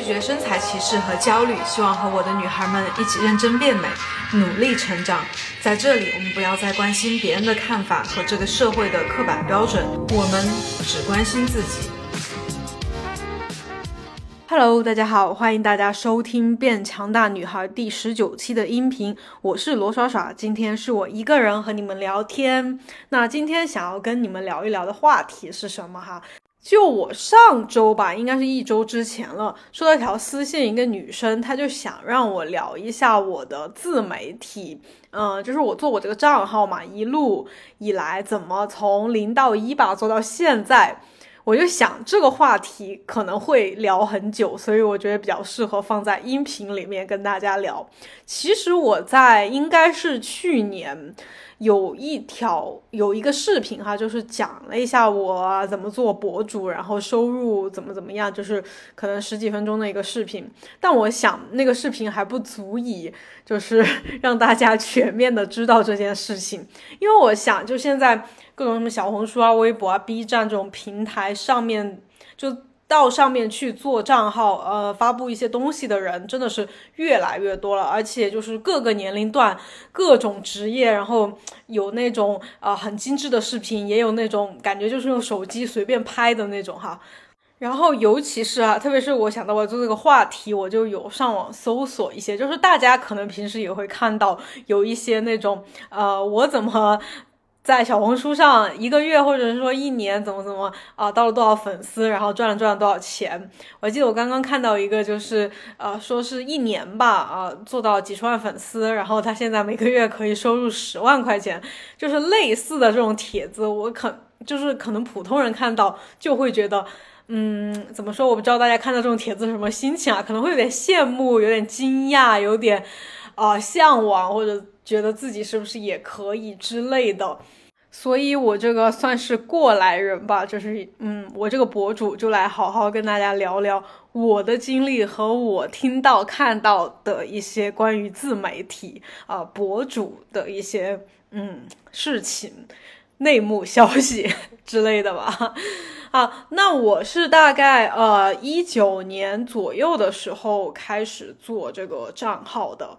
拒绝身材歧视和焦虑，希望和我的女孩们一起认真变美，努力成长。在这里，我们不要再关心别人的看法和这个社会的刻板标准，我们只关心自己。Hello，大家好，欢迎大家收听《变强大女孩》第十九期的音频，我是罗耍耍，今天是我一个人和你们聊天。那今天想要跟你们聊一聊的话题是什么哈？就我上周吧，应该是一周之前了，收到一条私信，一个女生，她就想让我聊一下我的自媒体，嗯，就是我做我这个账号嘛，一路以来怎么从零到一吧做到现在。我就想这个话题可能会聊很久，所以我觉得比较适合放在音频里面跟大家聊。其实我在应该是去年有一条有一个视频哈，就是讲了一下我怎么做博主，然后收入怎么怎么样，就是可能十几分钟的一个视频。但我想那个视频还不足以就是 让大家全面的知道这件事情，因为我想就现在。各种什么小红书啊、微博啊、B 站这种平台上面，就到上面去做账号，呃，发布一些东西的人真的是越来越多了，而且就是各个年龄段、各种职业，然后有那种啊很精致的视频，也有那种感觉就是用手机随便拍的那种哈。然后尤其是啊，特别是我想到我做这个话题，我就有上网搜索一些，就是大家可能平时也会看到有一些那种，呃，我怎么。在小红书上一个月或者是说一年怎么怎么啊到了多少粉丝，然后赚了赚了多少钱？我记得我刚刚看到一个，就是呃说是一年吧啊做到几十万粉丝，然后他现在每个月可以收入十万块钱，就是类似的这种帖子，我可就是可能普通人看到就会觉得，嗯，怎么说？我不知道大家看到这种帖子什么心情啊？可能会有点羡慕，有点惊讶，有点啊向往或者。觉得自己是不是也可以之类的，所以我这个算是过来人吧，就是嗯，我这个博主就来好好跟大家聊聊我的经历和我听到看到的一些关于自媒体啊博主的一些嗯事情、内幕消息 之类的吧。啊，那我是大概呃一九年左右的时候开始做这个账号的。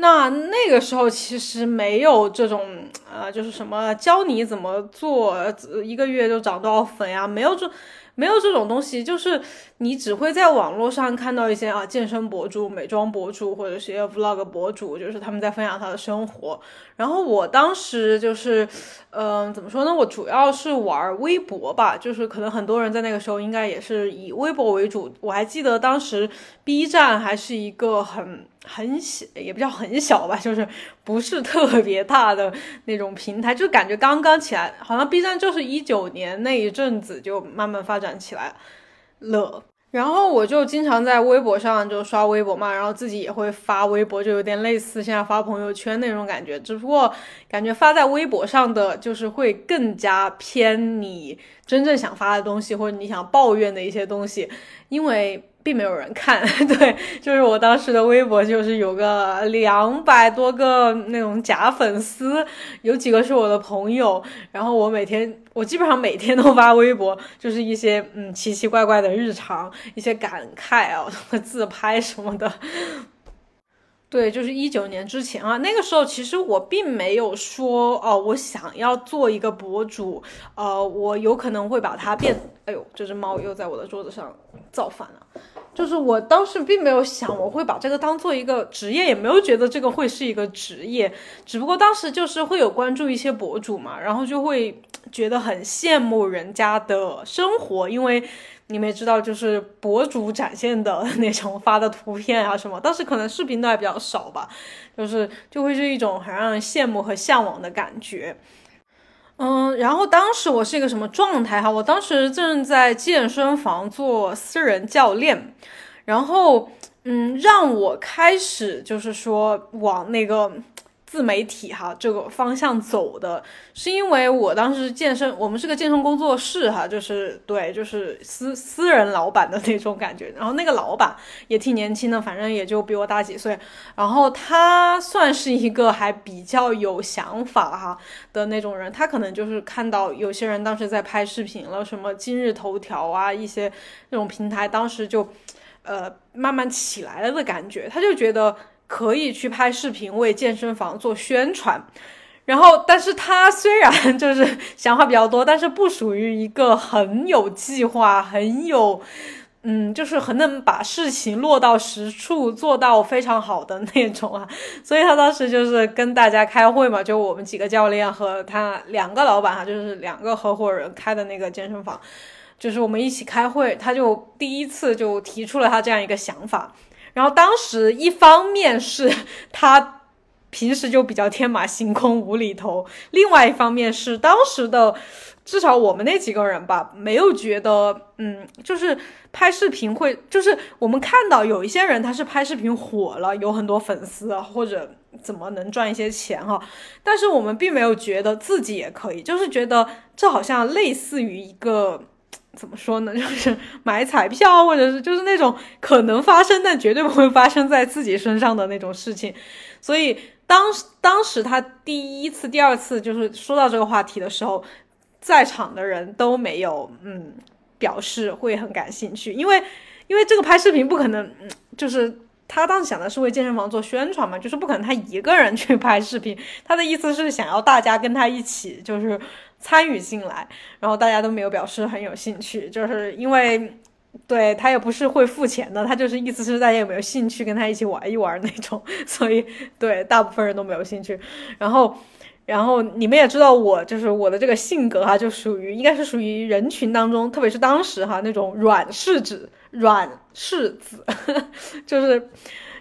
那那个时候其实没有这种，呃，就是什么教你怎么做，一个月就涨多少粉呀，没有这。没有这种东西，就是你只会在网络上看到一些啊健身博主、美妆博主或者是一些 vlog 博主，就是他们在分享他的生活。然后我当时就是，嗯，怎么说呢？我主要是玩微博吧，就是可能很多人在那个时候应该也是以微博为主。我还记得当时 B 站还是一个很很小，也不叫很小吧，就是不是特别大的那种平台，就感觉刚刚起来，好像 B 站就是一九年那一阵子就慢慢发展。起来了，然后我就经常在微博上就刷微博嘛，然后自己也会发微博，就有点类似现在发朋友圈那种感觉，只不过感觉发在微博上的就是会更加偏你真正想发的东西，或者你想抱怨的一些东西，因为。并没有人看，对，就是我当时的微博，就是有个两百多个那种假粉丝，有几个是我的朋友，然后我每天，我基本上每天都发微博，就是一些嗯奇奇怪怪的日常，一些感慨啊，自拍什么的。对，就是一九年之前啊，那个时候其实我并没有说哦，我想要做一个博主，呃，我有可能会把它变，哎呦，这只猫又在我的桌子上造反了。就是我当时并没有想我会把这个当做一个职业，也没有觉得这个会是一个职业，只不过当时就是会有关注一些博主嘛，然后就会觉得很羡慕人家的生活，因为你们也知道，就是博主展现的 那种发的图片啊什么，当时可能视频都还比较少吧，就是就会是一种很让人羡慕和向往的感觉。嗯，然后当时我是一个什么状态哈？我当时正在健身房做私人教练，然后嗯，让我开始就是说往那个。自媒体哈这个方向走的是因为我当时健身，我们是个健身工作室哈，就是对，就是私私人老板的那种感觉。然后那个老板也挺年轻的，反正也就比我大几岁。然后他算是一个还比较有想法哈的那种人，他可能就是看到有些人当时在拍视频了，什么今日头条啊一些那种平台，当时就。呃慢慢起来了的感觉，他就觉得可以去拍视频为健身房做宣传。然后，但是他虽然就是想法比较多，但是不属于一个很有计划、很有。嗯，就是很能把事情落到实处，做到非常好的那种啊。所以他当时就是跟大家开会嘛，就我们几个教练和他两个老板哈，就是两个合伙人开的那个健身房，就是我们一起开会，他就第一次就提出了他这样一个想法。然后当时一方面是 他平时就比较天马行空、无厘头，另外一方面是当时的。至少我们那几个人吧，没有觉得，嗯，就是拍视频会，就是我们看到有一些人他是拍视频火了，有很多粉丝或者怎么能赚一些钱哈，但是我们并没有觉得自己也可以，就是觉得这好像类似于一个怎么说呢，就是买彩票或者是就是那种可能发生但绝对不会发生在自己身上的那种事情，所以当时当时他第一次、第二次就是说到这个话题的时候。在场的人都没有，嗯，表示会很感兴趣，因为，因为这个拍视频不可能，就是他当时想的是为健身房做宣传嘛，就是不可能他一个人去拍视频，他的意思是想要大家跟他一起，就是参与进来，然后大家都没有表示很有兴趣，就是因为，对他也不是会付钱的，他就是意思是大家有没有兴趣跟他一起玩一玩那种，所以对大部分人都没有兴趣，然后。然后你们也知道我就是我的这个性格哈，就属于应该是属于人群当中，特别是当时哈那种软柿子，软柿子，就是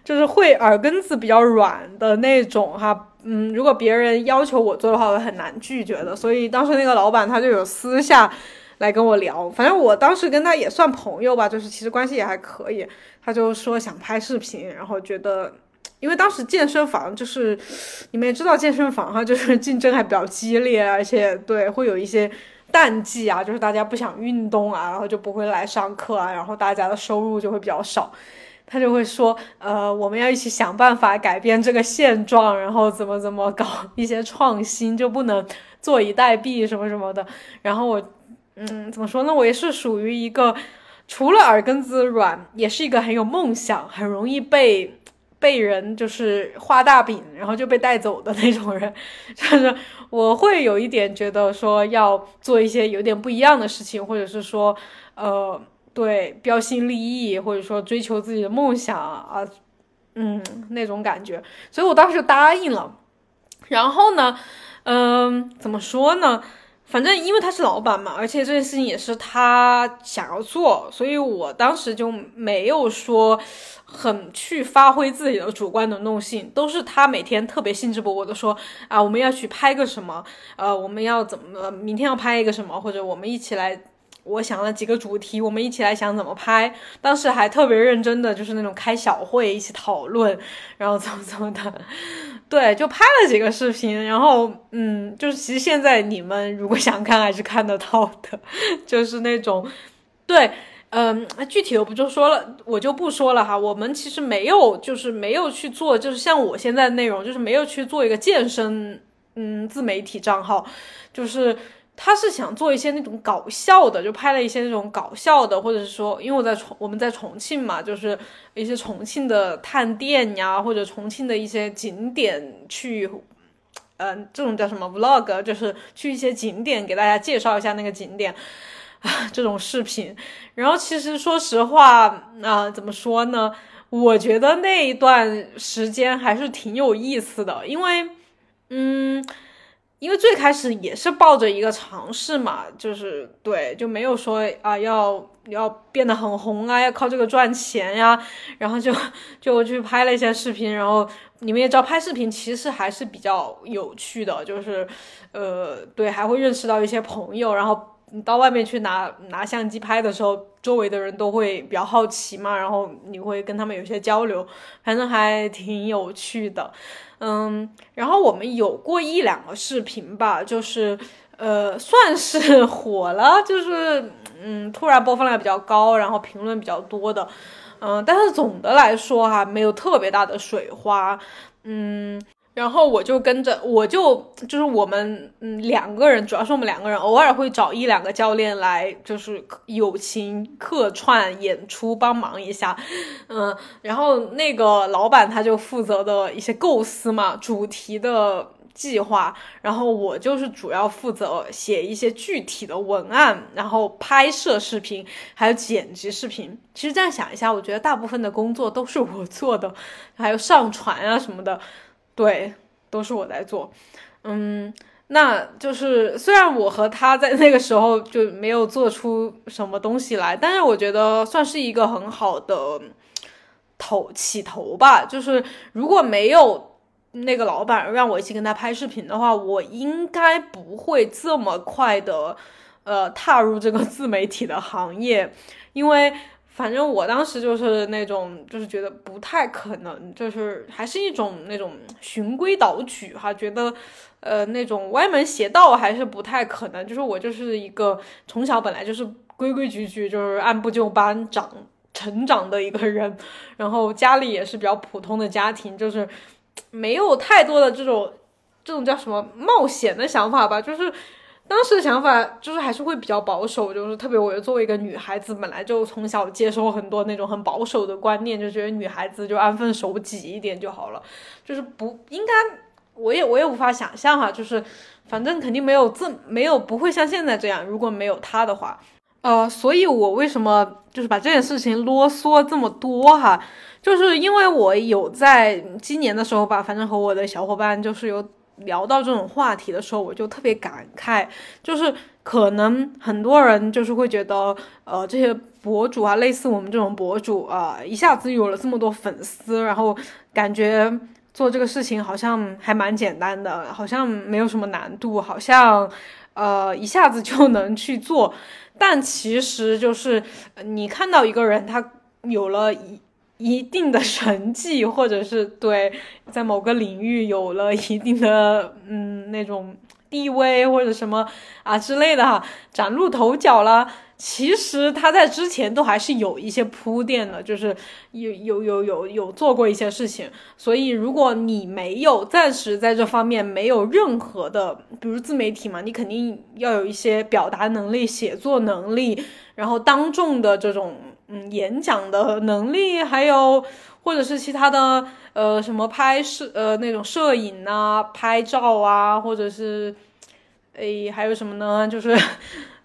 就是会耳根子比较软的那种哈。嗯，如果别人要求我做的话，我很难拒绝的。所以当时那个老板他就有私下来跟我聊，反正我当时跟他也算朋友吧，就是其实关系也还可以。他就说想拍视频，然后觉得。因为当时健身房就是，你们也知道健身房哈，就是竞争还比较激烈，而且对会有一些淡季啊，就是大家不想运动啊，然后就不会来上课啊，然后大家的收入就会比较少。他就会说，呃，我们要一起想办法改变这个现状，然后怎么怎么搞一些创新，就不能坐以待毙什么什么的。然后我，嗯，怎么说呢？我也是属于一个除了耳根子软，也是一个很有梦想，很容易被。被人就是画大饼，然后就被带走的那种人，就是我会有一点觉得说要做一些有点不一样的事情，或者是说，呃，对，标新立异，或者说追求自己的梦想啊，嗯，那种感觉，所以我当时就答应了。然后呢，嗯，怎么说呢？反正因为他是老板嘛，而且这件事情也是他想要做，所以我当时就没有说很去发挥自己的主观能动性，都是他每天特别兴致勃勃的说啊，我们要去拍个什么，呃，我们要怎么，明天要拍一个什么，或者我们一起来。我想了几个主题，我们一起来想怎么拍。当时还特别认真的，就是那种开小会一起讨论，然后怎么怎么的。对，就拍了几个视频，然后嗯，就是其实现在你们如果想看，还是看得到的。就是那种，对，嗯，具体我不就说了，我就不说了哈。我们其实没有，就是没有去做，就是像我现在的内容，就是没有去做一个健身嗯自媒体账号，就是。他是想做一些那种搞笑的，就拍了一些那种搞笑的，或者是说，因为我在重我们在重庆嘛，就是一些重庆的探店呀，或者重庆的一些景点去，嗯，这种叫什么 vlog，就是去一些景点给大家介绍一下那个景点啊，这种视频。然后其实说实话，啊，怎么说呢？我觉得那一段时间还是挺有意思的，因为，嗯。因为最开始也是抱着一个尝试嘛，就是对，就没有说啊要要变得很红啊，要靠这个赚钱呀，然后就就去拍了一些视频，然后你们也知道拍视频其实还是比较有趣的，就是呃对，还会认识到一些朋友，然后你到外面去拿拿相机拍的时候，周围的人都会比较好奇嘛，然后你会跟他们有些交流，反正还挺有趣的。嗯，然后我们有过一两个视频吧，就是呃，算是 火了，就是嗯，突然播放量比较高，然后评论比较多的，嗯，但是总的来说哈，没有特别大的水花，嗯，然后我就跟着，我就就是我们嗯两个人，主要是我们两个人，偶尔会找一两个教练来，就是友情客串演出帮忙一下，嗯，然后那个老板他就负责的一些构思嘛，主题的计划，然后我就是主要负责写一些具体的文案，然后拍摄视频，还有剪辑视频。其实这样想一下，我觉得大部分的工作都是我做的，还有上传啊什么的。对，都是我在做，嗯，那就是虽然我和他在那个时候就没有做出什么东西来，但是我觉得算是一个很好的头起头吧。就是如果没有那个老板让我一起跟他拍视频的话，我应该不会这么快的呃踏入这个自媒体的行业，因为。反正我当时就是那种，就是觉得不太可能，就是还是一种那种循规蹈矩哈，觉得，呃，那种歪门邪道还是不太可能。就是我就是一个从小本来就是规规矩矩，就是按部就班长成长的一个人，然后家里也是比较普通的家庭，就是没有太多的这种这种叫什么冒险的想法吧，就是。当时的想法就是还是会比较保守，就是特别我作为一个女孩子，本来就从小接受很多那种很保守的观念，就觉得女孩子就安分守己一点就好了，就是不应该，我也我也无法想象哈，就是反正肯定没有这没有不会像现在这样，如果没有他的话，呃，所以我为什么就是把这件事情啰嗦这么多哈，就是因为我有在今年的时候吧，反正和我的小伙伴就是有。聊到这种话题的时候，我就特别感慨，就是可能很多人就是会觉得，呃，这些博主啊，类似我们这种博主啊，一下子有了这么多粉丝，然后感觉做这个事情好像还蛮简单的，好像没有什么难度，好像呃一下子就能去做，但其实就是你看到一个人他有了一。一定的成绩，或者是对 在某个领域有了一定的嗯那种地位或者什么啊之类的哈，崭露头角了。其实他在之前都还是有一些铺垫的，就是有有有有有做过一些事情。所以如果你没有暂时在这方面没有任何的，比如自媒体嘛，你肯定要有一些表达能力、写作能力，然后当众的这种。嗯，演讲的能力，还有或者是其他的，呃，什么拍摄，呃，那种摄影啊，拍照啊，或者是，诶，还有什么呢？就是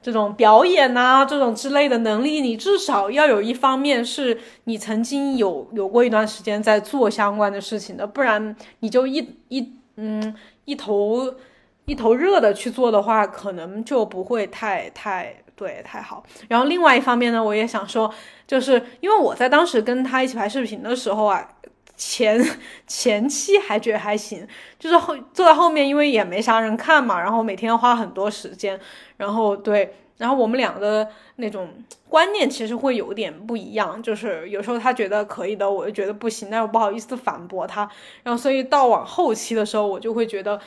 这种表演啊，这种之类的能力，你至少要有一方面是你曾经有有过一段时间在做相关的事情的，不然你就一一嗯一头一头热的去做的话，可能就不会太太。对，太好。然后另外一方面呢，我也想说，就是因为我在当时跟他一起拍视频的时候啊，前前期还觉得还行，就是后坐在后面，因为也没啥人看嘛，然后每天花很多时间，然后对，然后我们俩的那种观念其实会有点不一样，就是有时候他觉得可以的，我就觉得不行，但又不好意思反驳他，然后所以到往后期的时候，我就会觉得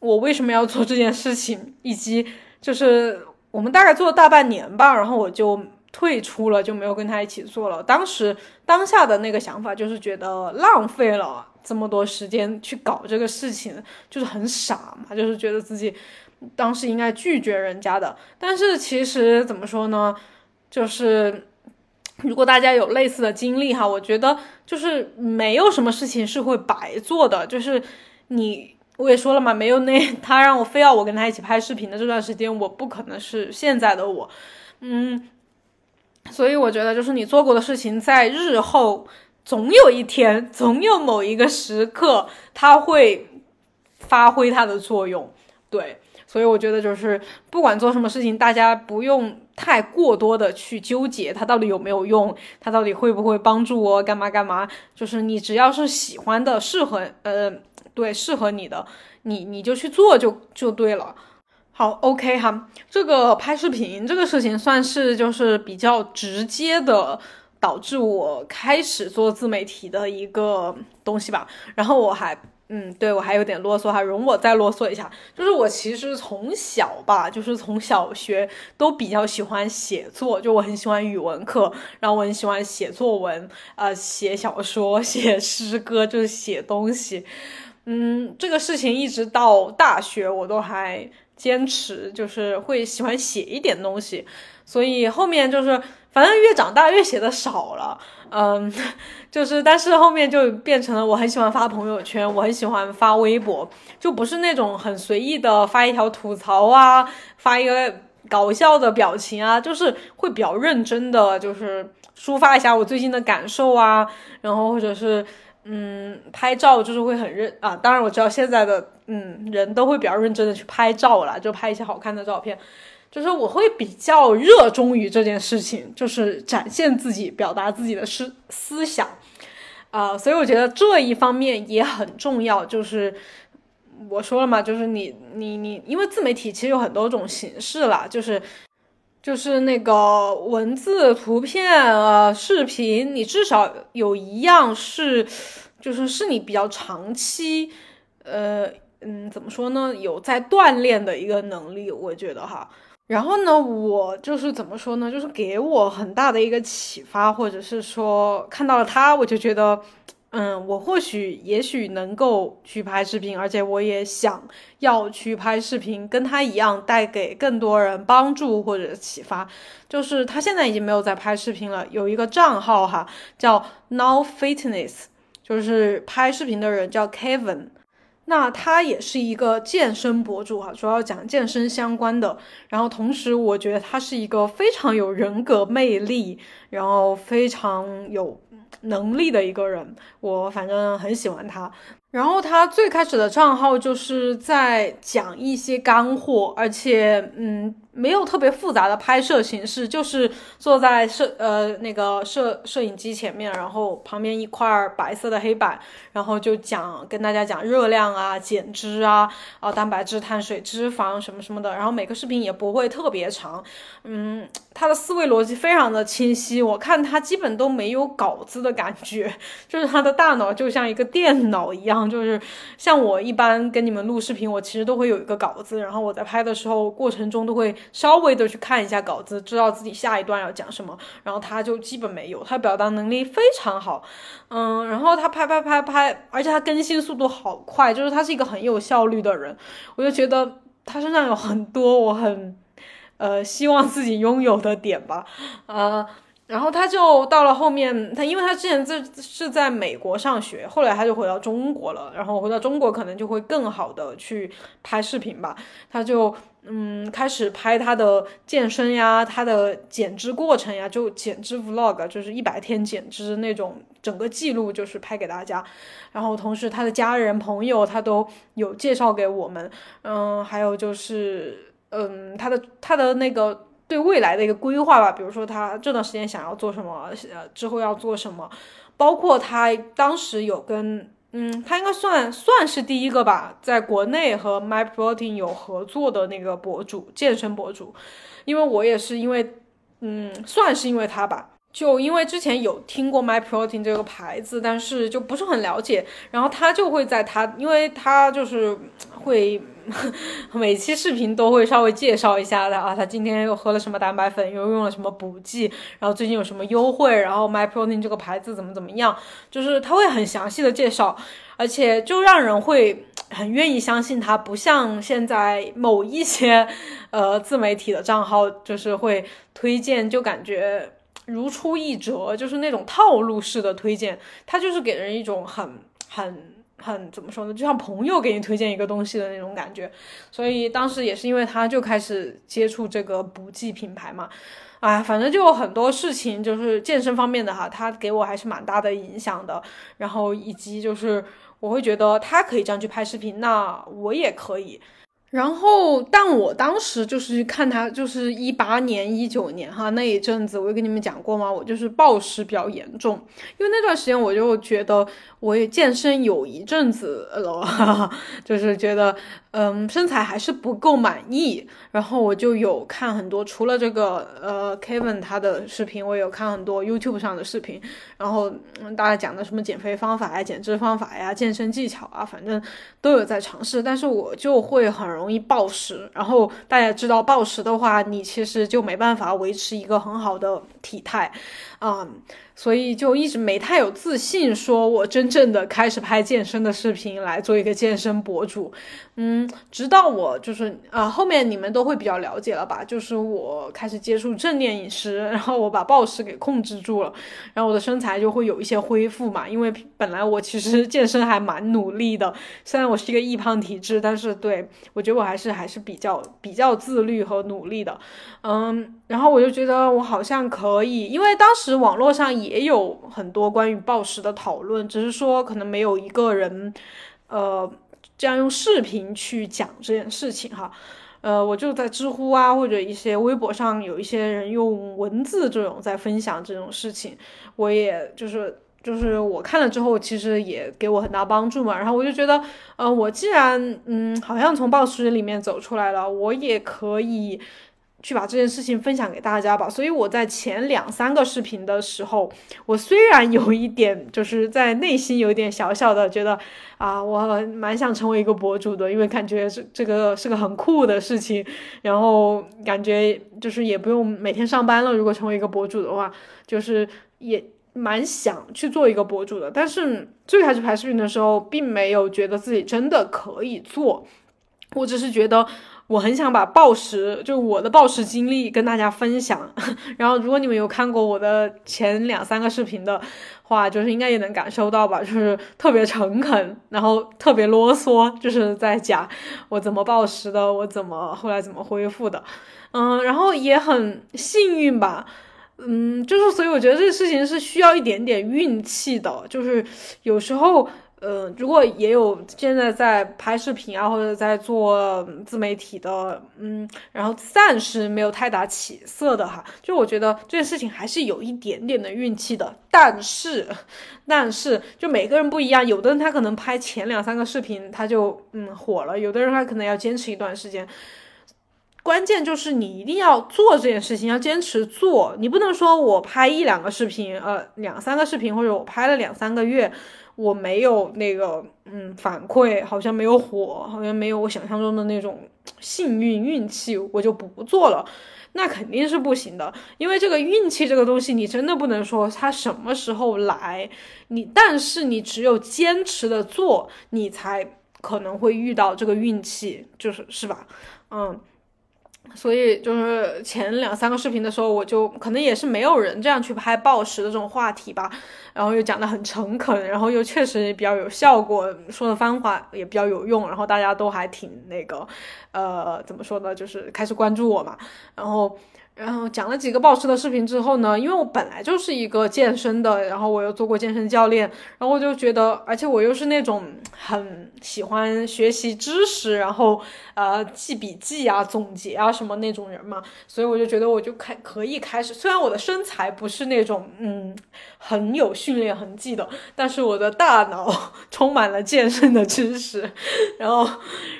我为什么要做这件事情，以及就是。我们大概做了大半年吧，然后我就退出了，就没有跟他一起做了。当时当下的那个想法就是觉得浪费了这么多时间去搞这个事情，就是很傻嘛，就是觉得自己当时应该拒绝人家的。但是其实怎么说呢，就是如果大家有类似的经历哈，我觉得就是没有什么事情是会白做的，就是你。我也说了嘛，没有那 他让我非要我跟他一起拍视频的这段时间，我不可能是现在的我，嗯，所以我觉得就是你做过的事情，在日后总有一天，总有某一个时刻，它会发挥它的作用，对，所以我觉得就是不管做什么事情，大家不用太过多的去纠结它到底有没有用，它到底会不会帮助我干嘛干嘛，就是你只要是喜欢的，适合呃。对，适合你的，你你就去做就就对了。好，OK 哈，这个拍视频这个事情算是就是比较直接的导致我开始做自媒体的一个东西吧。然后我还，嗯，对我还有点啰嗦哈，容我再啰嗦一下。就是我其实从小吧，就是从小学都比较喜欢写作，就我很喜欢语文课，然后我很喜欢写作文，呃，写小说、写诗歌，就是写东西。嗯，这个事情一直到大学我都还坚持，就是会喜欢写一点东西，所以后面就是反正越长大越写的少了，嗯，就是但是后面就变成了我很喜欢发朋友圈，我很喜欢发微博，就不是那种很随意的发一条吐槽啊，发一个搞笑的表情啊，就是会比较认真的，就是抒发一下我最近的感受啊，然后或者是。嗯，拍照就是会很认啊，当然我知道现在的嗯人都会比较认真的去拍照啦，就拍一些好看的照片。就是我会比较热衷于这件事情，就是展现自己、表达自己的思思想，啊，所以我觉得这一方面也很重要。就是我说了嘛，就是你你你，因为自媒体其实有很多种形式啦，就是就是那个文字、图片啊、视频，你至少有一样是。就是是你比较长期，呃，嗯，怎么说呢？有在锻炼的一个能力，我觉得哈。然后呢，我就是怎么说呢？就是给我很大的一个启发，或者是说看到了他，我就觉得，嗯，我或许也许能够去拍视频，而且我也想要去拍视频，跟他一样带给更多人帮助或者启发。就是他现在已经没有在拍视频了，有一个账号哈，叫 Now Fitness。就是拍视频的人叫 Kevin，那他也是一个健身博主哈，主要讲健身相关的。然后同时，我觉得他是一个非常有人格魅力，然后非常有能力的一个人。我反正很喜欢他。然后他最开始的账号就是在讲一些干货，而且嗯。没有特别复杂的拍摄形式，就是坐在摄呃那个摄摄影机前面，然后旁边一块白色的黑板，然后就讲跟大家讲热量啊、减脂啊、啊蛋白质、碳水、脂肪什么什么的。然后每个视频也不会特别长，嗯，他的思维逻辑非常的清晰，我看他基本都没有稿子的感觉，就是他的大脑就像一个电脑一样，就是像我一般跟你们录视频，我其实都会有一个稿子，然后我在拍的时候过程中都会。稍微的去看一下稿子，知道自己下一段要讲什么，然后他就基本没有，他表达能力非常好，嗯，然后他拍拍拍拍，而且他更新速度好快，就是他是一个很有效率的人，我就觉得他身上有很多我很，呃，希望自己拥有的点吧，呃。然后他就到了后面，他因为他之前在是在美国上学，后来他就回到中国了。然后回到中国可能就会更好的去拍视频吧。他就嗯开始拍他的健身呀，他的减脂过程呀，就减脂 vlog，就是一百天减脂那种整个记录，就是拍给大家。然后同时他的家人朋友他都有介绍给我们，嗯，还有就是嗯他的他的那个。对未来的一个规划吧，比如说他这段时间想要做什么，呃，之后要做什么，包括他当时有跟，嗯，他应该算算是第一个吧，在国内和 MyProtein 有合作的那个博主，健身博主，因为我也是因为，嗯，算是因为他吧，就因为之前有听过 MyProtein 这个牌子，但是就不是很了解，然后他就会在他，因为他就是会。每期视频都会稍微介绍一下的啊，他今天又喝了什么蛋白粉，又用了什么补剂，然后最近有什么优惠，然后 MyProtein 这个牌子怎么怎么样，就是他会很详细的介绍，而且就让人会很愿意相信他，不像现在某一些呃自媒体的账号，就是会推荐就感觉如出一辙，就是那种套路式的推荐，他就是给人一种很很。很怎么说呢？就像朋友给你推荐一个东西的那种感觉，所以当时也是因为他就开始接触这个补剂品牌嘛，哎，反正就有很多事情，就是健身方面的哈，他给我还是蛮大的影响的。然后以及就是我会觉得他可以这样去拍视频，那我也可以。然后，但我当时就是看他，就是一八年、一九年哈那一阵子，我有跟你们讲过吗？我就是暴食比较严重，因为那段时间我就觉得我也健身有一阵子了，就是觉得嗯，身材还是不够满意，然后我就有看很多，除了这个呃 Kevin 他的视频，我有看很多 YouTube 上的视频，然后嗯大家讲的什么减肥方法呀、减脂方法呀、健身技巧啊，反正都有在尝试，但是我就会很容易暴食，然后大家知道暴食的话，你其实就没办法维持一个很好的体态，啊。所以就一直没太有自信，说我真正的开始拍健身的视频来做一个健身博主，嗯，直到我就是啊后面你们都会比较了解了吧，就是我开始接触正念饮食，然后我把暴食给控制住了，然后我的身材就会有一些恢复嘛，因为本来我其实健身还蛮努力的，虽然我是一个易胖体质，但是对我觉得我还是还是比较比较自律和努力的，嗯，然后我就觉得我好像可以，因为当时网络上也有很多关于暴食的讨论，只是说可能没有一个人，呃，这样用视频去讲这件事情哈。呃，我就在知乎啊或者一些微博上有一些人用文字这种在分享这种事情，我也就是就是我看了之后，其实也给我很大帮助嘛。然后我就觉得，呃，我既然嗯好像从暴食里面走出来了，我也可以。去把这件事情分享给大家吧。所以我在前两三个视频的时候，我虽然有一点就是在内心有一点小小的觉得啊，我蛮想成为一个博主的，因为感觉这这个是个很酷的事情，然后感觉就是也不用每天上班了。如果成为一个博主的话，就是也蛮想去做一个博主的。但是最开始拍视频的时候，并没有觉得自己真的可以做，我只是觉得。我很想把暴食，就是我的暴食经历跟大家分享。然后，如果你们有看过我的前两三个视频的话，就是应该也能感受到吧，就是特别诚恳，然后特别啰嗦，就是在讲我怎么暴食的，我怎么后来怎么恢复的。嗯，然后也很幸运吧，嗯，就是所以我觉得这个事情是需要一点点运气的，就是有时候。呃，如果也有现在在拍视频啊，或者在做自媒体的，嗯，然后暂时没有太大起色的哈，就我觉得这件事情还是有一点点的运气的。但是，但是就每个人不一样，有的人他可能拍前两三个视频他就嗯火了，有的人他可能要坚持一段时间。关键就是你一定要做这件事情，要坚持做，你不能说我拍一两个视频，呃，两三个视频，或者我拍了两三个月。我没有那个，嗯，反馈好像没有火，好像没有我想象中的那种幸运运气，我就不做了，那肯定是不行的。因为这个运气这个东西，你真的不能说它什么时候来，你但是你只有坚持的做，你才可能会遇到这个运气，就是是吧？嗯。所以就是前两三个视频的时候，我就可能也是没有人这样去拍暴食的这种话题吧，然后又讲的很诚恳，然后又确实比较有效果，说的方法也比较有用，然后大家都还挺那个，呃，怎么说呢，就是开始关注我嘛，然后。然后讲了几个暴食的视频之后呢，因为我本来就是一个健身的，然后我又做过健身教练，然后我就觉得，而且我又是那种很喜欢学习知识，然后呃记笔记啊、总结啊什么那种人嘛，所以我就觉得我就开可以开始。虽然我的身材不是那种嗯很有训练痕迹的，但是我的大脑 充满了健身的知识，然后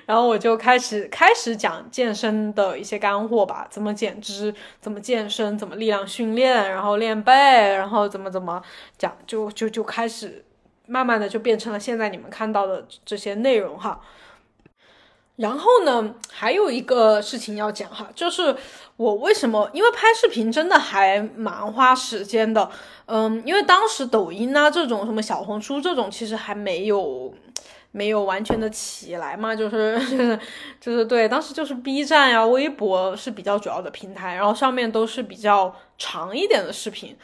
然后我就开始开始讲健身的一些干货吧，怎么减脂。怎么健身，怎么力量训练，然后练背，然后怎么怎么讲，就就就开始慢慢的就变成了现在你们看到的这些内容哈。然后呢，还有一个事情要讲哈，就是我为什么，因为拍视频真的还蛮花时间的，嗯，因为当时抖音啊这种什么小红书这种其实还没有。没有完全的起来嘛，就是就是 就是对，当时就是 B 站呀、微博是比较主要的平台，然后上面都是比较长一点的视频，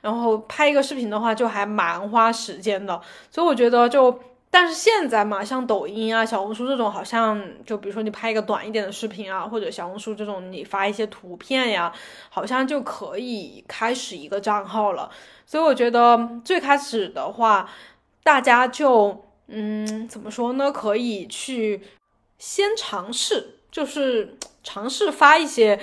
然后拍一个视频的话就还蛮花时间的，所以我觉得就，但是现在嘛，像抖音啊、小红书这种，好像就比如说你拍一个短一点的视频啊，或者小红书这种你发一些图片呀，好像就可以开始一个账号了，所以我觉得最开始的话，大家就。嗯，怎么说呢？可以去先尝试，就是尝试发一些，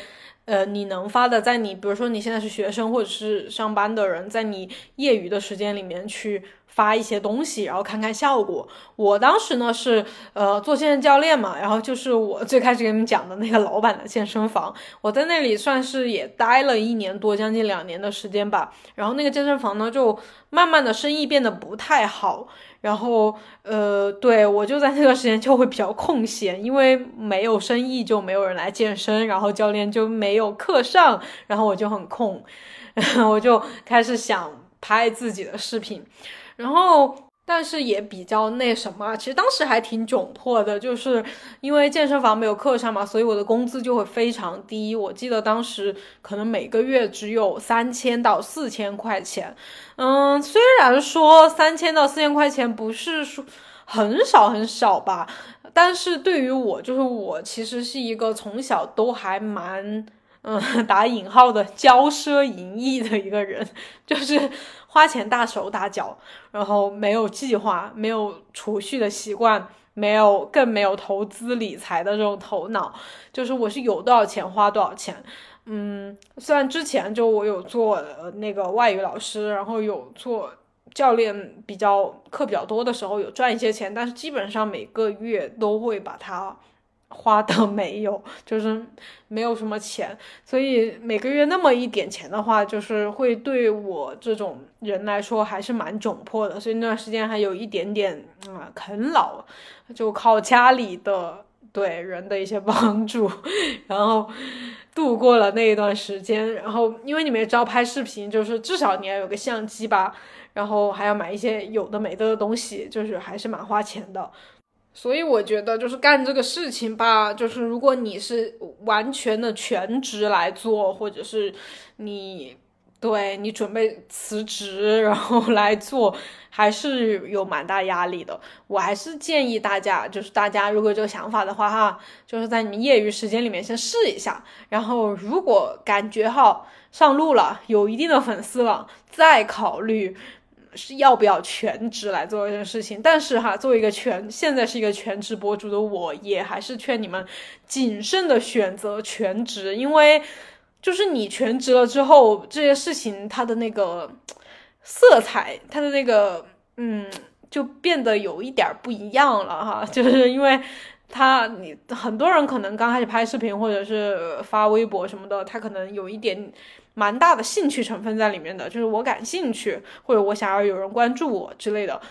呃，你能发的，在你比如说你现在是学生或者是上班的人，在你业余的时间里面去发一些东西，然后看看效果。我当时呢是呃做健身教练嘛，然后就是我最开始给你们讲的那个老板的健身房，我在那里算是也待了一年多，将近两年的时间吧。然后那个健身房呢就慢慢的生意变得不太好。然后，呃，对我就在那段时间就会比较空闲，因为没有生意就没有人来健身，然后教练就没有课上，然后我就很空，我就开始想拍自己的视频，然后。但是也比较那什么，其实当时还挺窘迫的，就是因为健身房没有课上嘛，所以我的工资就会非常低。我记得当时可能每个月只有三千到四千块钱。嗯，虽然说三千到四千块钱不是说很少很少吧，但是对于我，就是我其实是一个从小都还蛮。嗯，打引号的骄奢淫逸的一个人，就是花钱大手大脚，然后没有计划，没有储蓄的习惯，没有更没有投资理财的这种头脑，就是我是有多少钱花多少钱。嗯，虽然之前就我有做那个外语老师，然后有做教练，比较课比较多的时候有赚一些钱，但是基本上每个月都会把它。花的 没有，就是没有什么钱，所以每个月那么一点钱的话，就是会对我这种人来说还是蛮窘迫的。所以那段时间还有一点点啊啃老，就靠家里的对人的一些帮助，然后度过了那一段时间。然后因为你们也知道拍视频，就是至少你要有个相机吧，然后还要买一些有的没的的东西，就是还是蛮花钱的。所以我觉得就是干这个事情吧，就是如果你是完全的全职来做，或者是你对你准备辞职然后来做，还是有蛮大压力的。我还是建议大家，就是大家如果这个想法的话哈，就是在你们业余时间里面先试一下，然后如果感觉哈上路了，有一定的粉丝了，再考虑。是要不要全职来做这件事情？但是哈，作为一个全现在是一个全职博主的我，也还是劝你们谨慎的选择全职，因为就是你全职了之后，这些事情它的那个色彩，它的那个嗯，就变得有一点不一样了哈，就是 因为。他，你很多人可能刚开始拍视频或者是发微博什么的，他可能有一点蛮大的兴趣成分在里面的，就是我感兴趣或者我想要有人关注我之类的。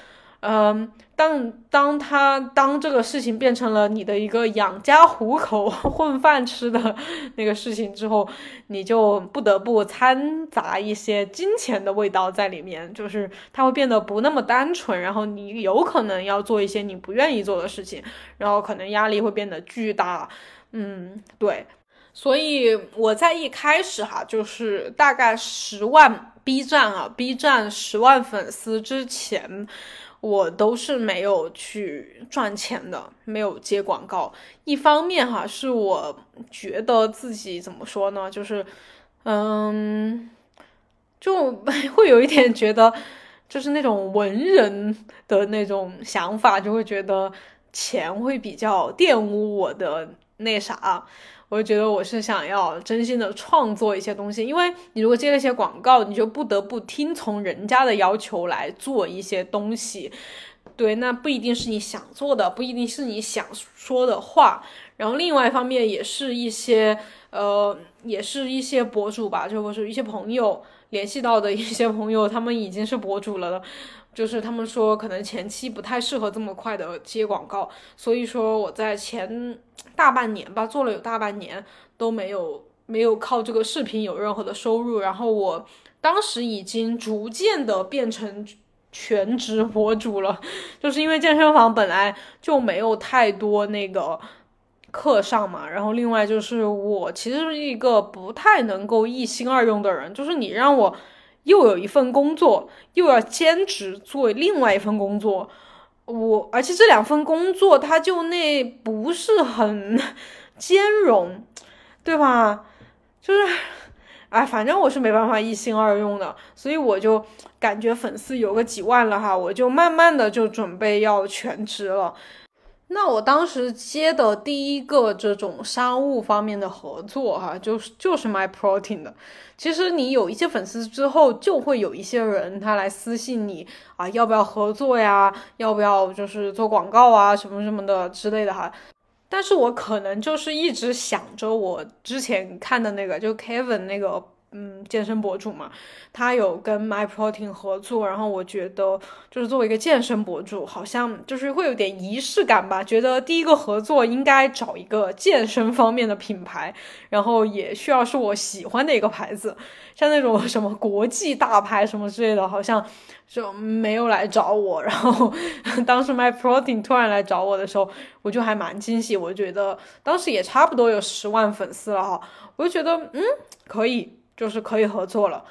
嗯，当当他当这个事情变成了你的一个养家糊口、混饭吃的那个事情之后，你就不得不掺杂一些金钱的味道在里面，就是它会变得不那么单纯，然后你有可能要做一些你不愿意做的事情，然后可能压力会变得巨大。嗯，对，所以我在一开始哈，就是大概十万 B 站啊，B 站十万粉丝之前。我都是没有去赚钱的，没有接广告。一方面哈，是我觉得自己怎么说呢，就是，嗯，就会有一点觉得，就是那种文人的那种想法，就会觉得钱会比较玷污我的那啥。我就觉得我是想要真心的创作一些东西，因为你如果接了一些广告，你就不得不听从人家的要求来做一些东西，对，那不一定是你想做的，不一定是你想说的话。然后另外一方面也是一些呃，也是一些博主吧，就是一些朋友联系到的一些朋友，他们已经是博主了的。就是他们说可能前期不太适合这么快的接广告，所以说我在前大半年吧，做了有大半年都没有没有靠这个视频有任何的收入。然后我当时已经逐渐的变成全职博主了，就是因为健身房本来就没有太多那个课上嘛。然后另外就是我其实是一个不太能够一心二用的人，就是你让我。又有一份工作，又要兼职做另外一份工作，我而且这两份工作它就那不是很 兼容，对吧？就是，哎，反正我是没办法一心二用的，所以我就感觉粉丝有个几万了哈，我就慢慢的就准备要全职了。那我当时接的第一个这种商务方面的合作，哈，就是就是卖 Protein 的。其实你有一些粉丝之后，就会有一些人他来私信你啊，要不要合作呀？要不要就是做广告啊，什么什么的之类的哈。但是我可能就是一直想着我之前看的那个，就 Kevin 那个。嗯，健身博主嘛，他有跟 My Protein 合作，然后我觉得就是作为一个健身博主，好像就是会有点仪式感吧。觉得第一个合作应该找一个健身方面的品牌，然后也需要是我喜欢的一个牌子，像那种 什么国际大牌什么之类的，好像就没有来找我。然后 当时 My Protein 突然来找我的时候，我就还蛮惊喜。我觉得当时也差不多有十万粉丝了哈，我就觉得嗯可以。就是可以合作了，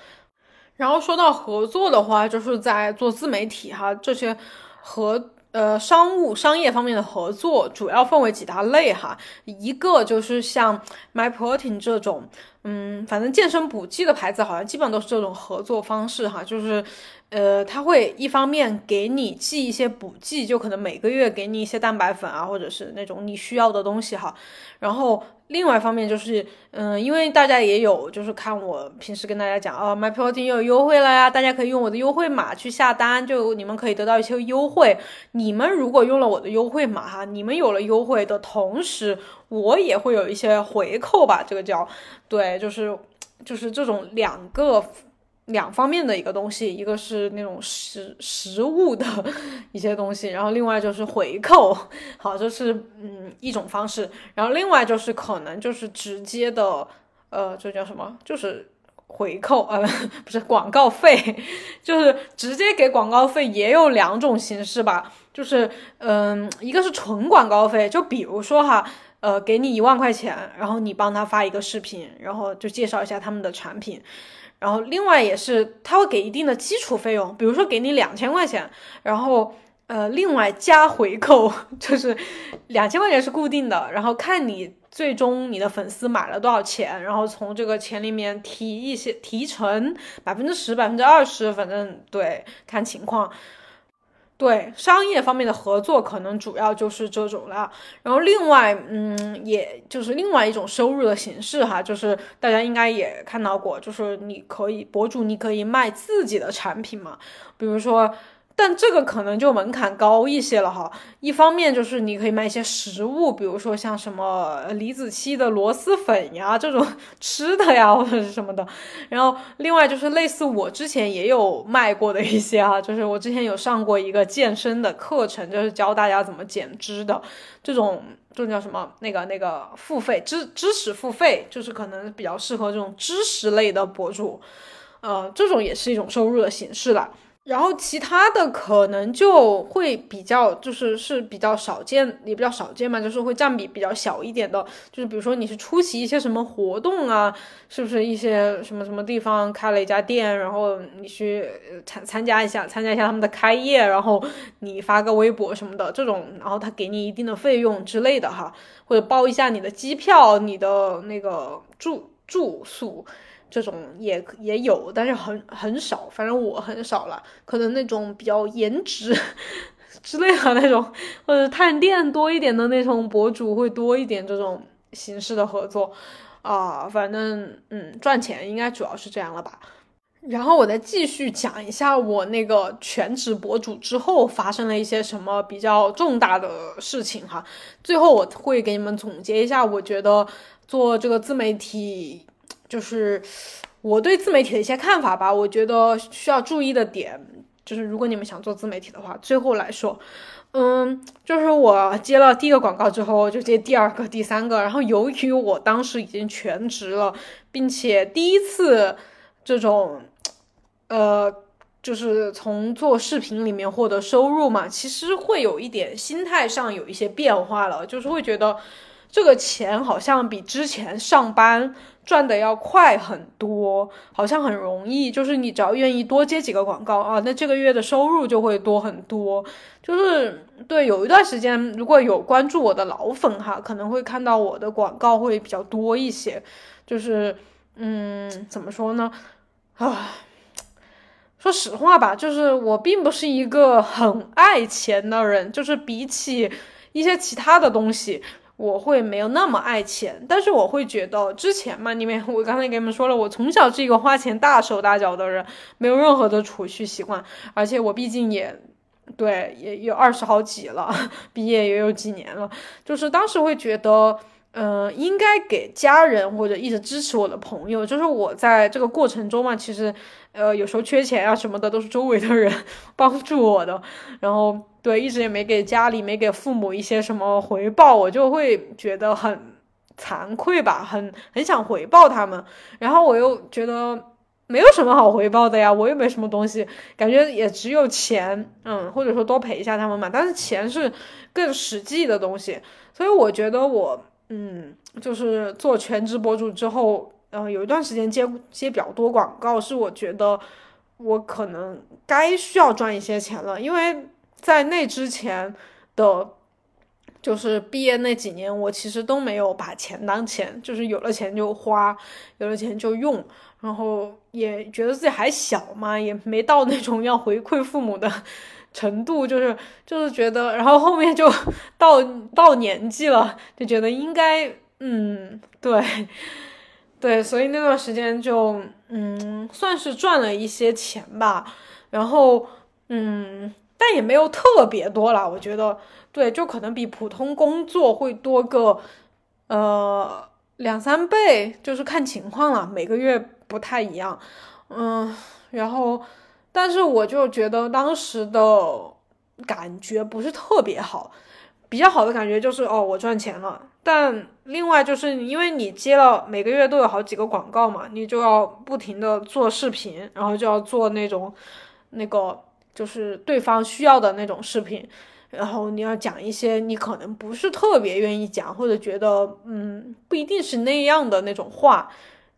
然后说到合作的话，就是在做自媒体哈，这些和呃商务商业方面的合作，主要分为几大类哈，一个就是像 My Protein 这种，嗯，反正健身补剂的牌子好像基本都是这种合作方式哈，就是。呃，他会一方面给你寄一些补剂，就可能每个月给你一些蛋白粉啊，或者是那种你需要的东西哈。然后另外一方面就是，嗯，因为大家也有就是看我平时跟大家讲啊，My Protein 有优惠了呀，大家可以用我的优惠码去下单，就你们可以得到一些优惠。你们如果用了我的优惠码哈，你们有了优惠的同时，我也会有一些回扣吧，这个叫对，就是就是这种两个。两方面的一个东西，一个是那种实实物的 一些东西，然后另外就是回扣，好，这是嗯一种方式，然后另外就是可能就是直接的，呃，这叫什么？就是回扣，呃，不是广告费，就是直接给广告费也有两种形式吧，就是嗯，一个是纯广告费，就比如说哈，呃，给你一万块钱，然后你帮他发一个视频，然后就介绍一下他们的产品。然后另外也是，他会给一定的基础费用，比如说给你两千块钱，然后呃另外加回扣，就是两千块钱是固定的，然后看你最终你的粉丝买了多少钱，然后从这个钱里面提一些提成百分之十、百分之二十，反正对看情况。对商业方面的合作，可能主要就是这种了。然后另外，嗯，也就是另外一种收入的形式哈，就是大家应该也看到过，就是你可以博主，你可以卖自己的产品嘛，比如说。但这个可能就门槛高一些了哈。一方面就是你可以卖一些食物，比如说像什么李子柒的螺蛳粉呀这种 吃的呀，或者是什么的。然后另外就是类似我之前也有卖过的一些哈，就是我之前有上过一个健身的课程，就是教大家怎么减脂的这种，这种叫什么？那个那个付费知知识付费，就是可能比较适合这种知识类的博主，呃，这种也是一种收入的形式了。然后其他的可能就会比较，就是是比较少见，也比较少见嘛，就是会占比比较小一点的，就是比如说你是出席一些什么活动啊，是不是一些什么什么地方开了一家店，然后你去参参加一下，参加一下他们的开业，然后你发个微博什么的这种，然后他给你一定的费用之类的哈，或者包一下你的机票，你的那个住住宿。这种也也有，但是很很少，反正我很少了。可能那种比较颜值之类的那种，或者探店多一点的那种博主会多一点这种形式的合作啊。反正嗯，赚钱应该主要是这样了吧。然后我再继续讲一下我那个全职博主之后发生了一些什么比较重大的事情哈。最后我会给你们总结一下，我觉得做这个自媒体。就是我对自媒体的一些看法吧，我觉得需要注意的点，就是如果你们想做自媒体的话，最后来说，嗯，就是我接了第一个广告之后，就接第二个、第三个，然后由于我当时已经全职了，并且第一次这种，呃，就是从做视频里面获得收入嘛，其实会有一点心态上有一些变化了，就是会觉得这个钱好像比之前上班。赚的要快很多，好像很容易，就是你只要愿意多接几个广告啊，那这个月的收入就会多很多。就是对，有一段时间如果有关注我的老粉哈，可能会看到我的广告会比较多一些。就是嗯，怎么说呢？啊，说实话吧，就是我并不是一个很爱钱的人，就是比起。一些其他的东西。我会没有那么爱钱，但是我会觉得之前嘛，你为我刚才给你们说了，我从小是一个花钱大手大脚的人，没有任何的储蓄习惯，而且我毕竟也，对，也有二十好几了，毕业也有几年了，就是当时会觉得，嗯，应该给家人或者一直支持我的朋友，就是我在这个过程中嘛，其实，呃，有时候缺钱啊什么的，都是周围的人 帮助我的，然后。对，一直也没给家里、没给父母一些什么回报，我就会觉得很惭愧吧，很很想回报他们。然后我又觉得没有什么好回报的呀，我又没什么东西，感觉也只有钱，嗯，或者说多陪一下他们嘛。但是钱是更实际的东西，所以我觉得我，嗯，就是做全职博主之后，嗯，有一段时间接接比较多广告，是我觉得我可能该需要赚一些钱了，因为。在那之前的，就是毕业那几年，我其实都没有把钱当钱，就是有了钱就花，有了钱就用，然后也觉得自己还小嘛，也没到那种要回馈父母的程度，就是就是觉得，然后后面就 到到年纪了，就觉得应该，嗯，对，对，所以那段时间就，嗯，算是赚了一些钱吧，然后，嗯。但也没有特别多啦，我觉得，对，就可能比普通工作会多个，呃，两三倍，就是看情况了，每个月不太一样，嗯，然后，但是我就觉得当时的感觉不是特别好，比较好的感觉就是哦，我赚钱了，但另外就是因为你接了每个月都有好几个广告嘛，你就要不停的做视频，然后就要做那种那个。就是对方需要的那种视频，然后你要讲一些你可能不是特别愿意讲，或者觉得嗯不一定是那样的那种话，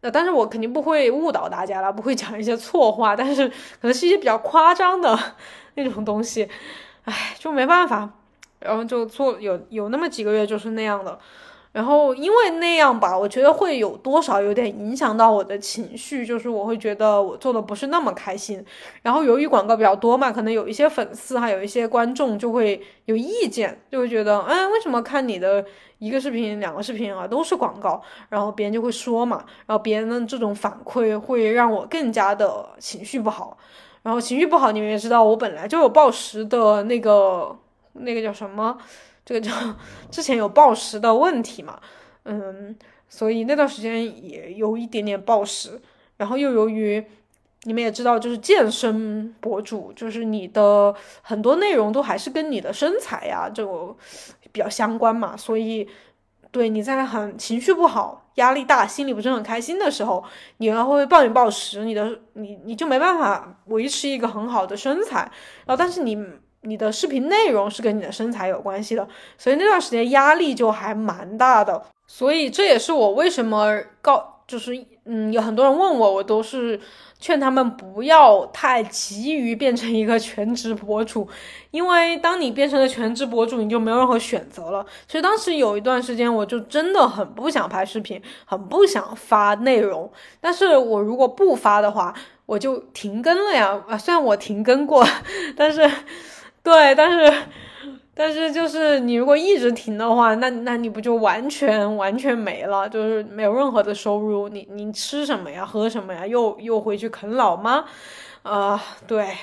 那但是我肯定不会误导大家了，不会讲一些错话，但是可能是一些比较夸张的 那种东西，唉，就没办法，然后就做有有那么几个月就是那样的。然后因为那样吧，我觉得会有多少有点影响到我的情绪，就是我会觉得我做的不是那么开心。然后由于广告比较多嘛，可能有一些粉丝还有一些观众就会有意见，就会觉得，嗯，为什么看你的一个视频、两个视频啊都是广告？然后别人就会说嘛，然后别人的这种反馈会让我更加的情绪不好。然后情绪不好，你们也知道，我本来就有暴食的那个那个叫什么？这个叫之前有暴食的问题嘛，嗯，所以那段时间也有一点点暴食，然后又由于你们也知道，就是健身博主，就是你的很多内容都还是跟你的身材呀这种比较相关嘛，所以对你在很情绪不好、压力大、心里不是很开心的时候，你要会暴饮暴食，你的你你就没办法维持一个很好的身材，然后但是你。你的视频内容是跟你的身材有关系的，所以那段时间压力就还蛮大的。所以这也是我为什么告，就是嗯，有很多人问我，我都是劝他们不要太急于变成一个全职博主，因为当你变成了全职博主，你就没有任何选择了。所以当时有一段时间，我就真的很不想拍视频，很不想发内容。但是我如果不发的话，我就停更了呀。啊，虽然我停更过，但是。对，但是，但是就是你如果一直停的话，那那你不就完全完全没了，就是没有任何的收入。你你吃什么呀？喝什么呀？又又回去啃老吗？啊，对，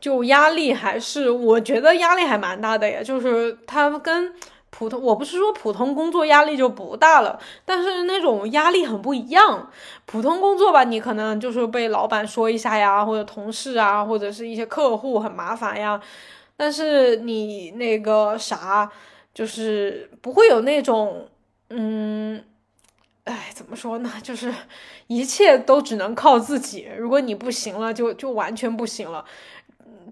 就压力还是我觉得压力还蛮大的呀。就是他跟。普通，我不是说普通工作压力就不大了，但是那种压力很不一样。普通工作吧，你可能就是被老板说一下呀，或者同事啊，或者是一些客户很麻烦呀。但是你那个啥，就是不会有那种，嗯，哎，怎么说呢？就是一切都只能靠自己。如果你不行了，就就完全不行了。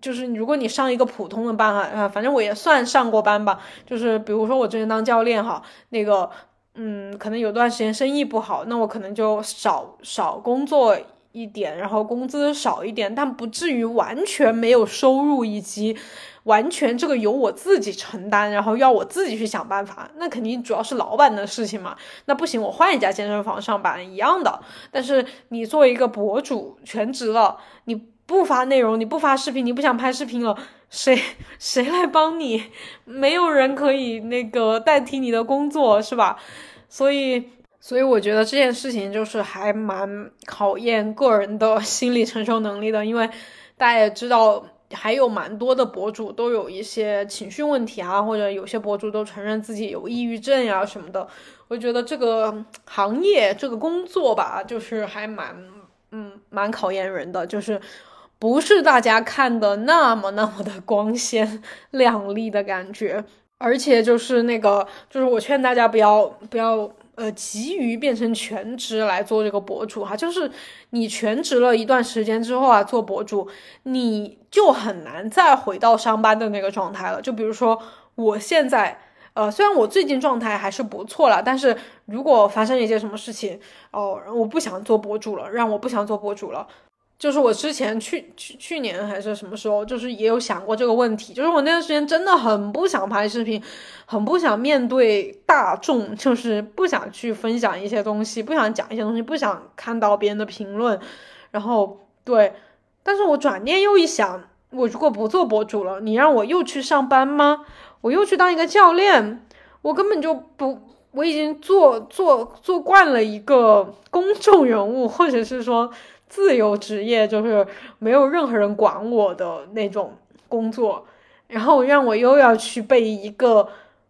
就是如果你上一个普通的班哈，啊，反正我也算上过班吧。就是比如说我之前当教练哈，那个，嗯，可能有段时间生意不好，那我可能就少少工作一点，然后工资少一点，但不至于完全没有收入，以及完全这个由我自己承担，然后要我自己去想办法。那肯定主要是老板的事情嘛。那不行，我换一家健身房上班一样的。但是你作为一个博主，全职了，你。不发内容，你不发视频，你不想拍视频了，谁谁来帮你？没有人可以那个代替你的工作，是吧？所以，所以我觉得这件事情就是还蛮考验个人的心理承受能力的，因为大家也知道。还有蛮多的博主都有一些情绪问题啊，或者有些博主都承认自己有抑郁症呀什么的。我觉得这个行业这个工作吧，就是还蛮嗯蛮考验人的，就是不是大家看的那么那么的光鲜 亮丽的感觉。而且就是那个，就是我劝大家不要不要。呃，急于变成全职来做这个博主哈，就是你全职了一段时间之后啊，做博主你就很难再回到上班的那个状态了。就比如说我现在，呃，虽然我最近状态还是不错了，但是如果发生一些什么事情，哦，我不想做博主了，让我不想做博主了。就是我之前去去去年还是什么时候，就是也有想过这个问题。就是我那段时间真的很不想拍视频，很不想面对大众，就是不想去分享一些东西，不想讲一些东西，不想看到别人的评论。然后对，但是我转念又一想，我如果不做博主了，你让我又去上班吗？我又去当一个教练，我根本就不，我已经做做做惯了一个公众人物，或者是说。自由职业就是没有任何人管我的那种工作，然后让我又要去被一个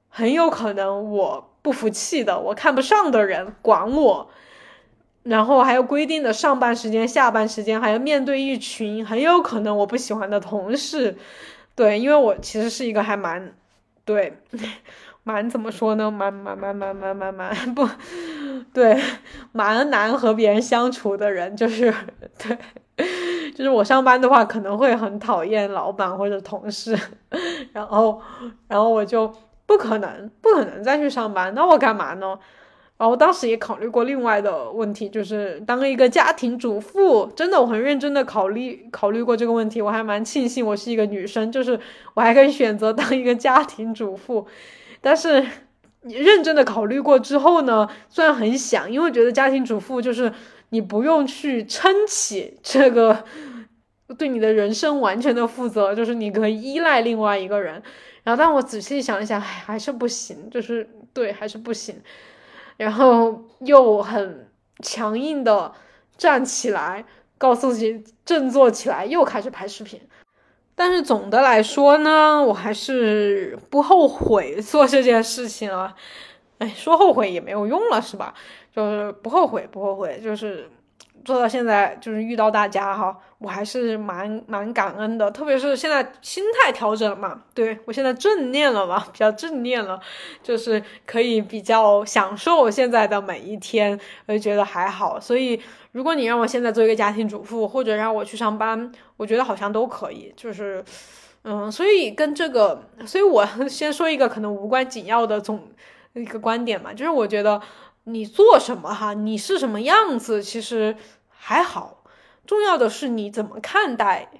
很有可能我不服气的、我看不上的人管我，然后还有规定的上班时间、下班时间，还要面对一群很有可能我不喜欢的同事。对，因为我其实是一个还蛮对。蛮怎么说呢？蛮蛮蛮蛮蛮蛮蛮 不对，蛮难和别人相处的人，就是对，就是我上班的话可能会很讨厌老板或者同事，然后然后我就不可能不可能再去上班，那我干嘛呢？然后当时也考虑过另外的问题，就是当一个家庭主妇，真的我很认真的考虑考虑过这个问题，我还蛮庆幸我是一个女生，就是我还可以选择当一个家庭主妇。但是你认真的考虑过之后呢，虽然很想，因为觉得家庭主妇就是你不用去撑起这个，对你的人生完全的负责，就是你可以依赖另外一个人。然后，但我仔细想一想，哎还是不行，就是对，还是不行。然后又很强硬的站起来，告诉自己振作起来，又开始拍视频。但是总的来说呢，我还是不后悔做这件事情啊。哎，说后悔也没有用了，是吧？就是不后悔，不后悔，就是做到现在，就是遇到大家哈，我还是蛮蛮感恩的。特别是现在心态调整了嘛，对我现在正念了嘛，比较正念了，就是可以比较享受我现在的每一天，我就觉得还好。所以。如果你让我现在做一个家庭主妇，或者让我去上班，我觉得好像都可以。就是，嗯，所以跟这个，所以我先说一个可能无关紧要的总一个观点嘛，就是我觉得你做什么哈，你是什么样子，其实还好，重要的是你怎么看待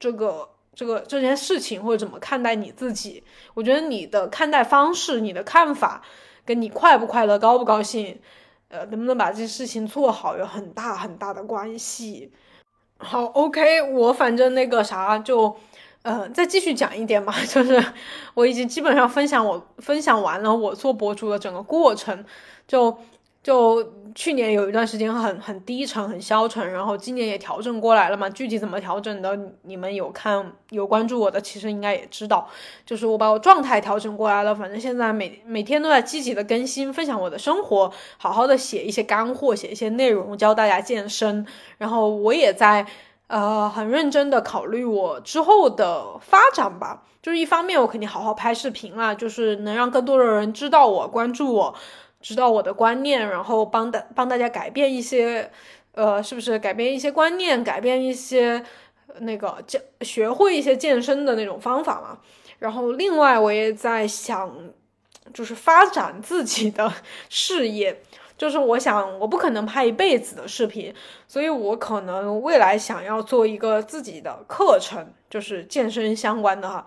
这个这个这件事情，或者怎么看待你自己。我觉得你的看待方式、你的看法，跟你快不快乐、高不高兴。呃，能不能把这事情做好，有很大很大的关系。好，OK，我反正那个啥，就呃，再继续讲一点嘛，就是我已经基本上分享我分享完了我做博主的整个过程，就。就去年有一段时间很很低沉很消沉，然后今年也调整过来了嘛。具体怎么调整的，你们有看有关注我的，其实应该也知道。就是我把我状态调整过来了，反正现在每每天都在积极的更新，分享我的生活，好好的写一些干货，写一些内容，教大家健身。然后我也在呃很认真的考虑我之后的发展吧。就是一方面我肯定好好拍视频啊，就是能让更多的人知道我，关注我。知道我的观念，然后帮大帮大家改变一些，呃，是不是改变一些观念，改变一些那个健学会一些健身的那种方法嘛？然后另外我也在想，就是发展自己的 事业，就是我想我不可能拍一辈子的视频，所以我可能未来想要做一个自己的课程，就是健身相关的哈，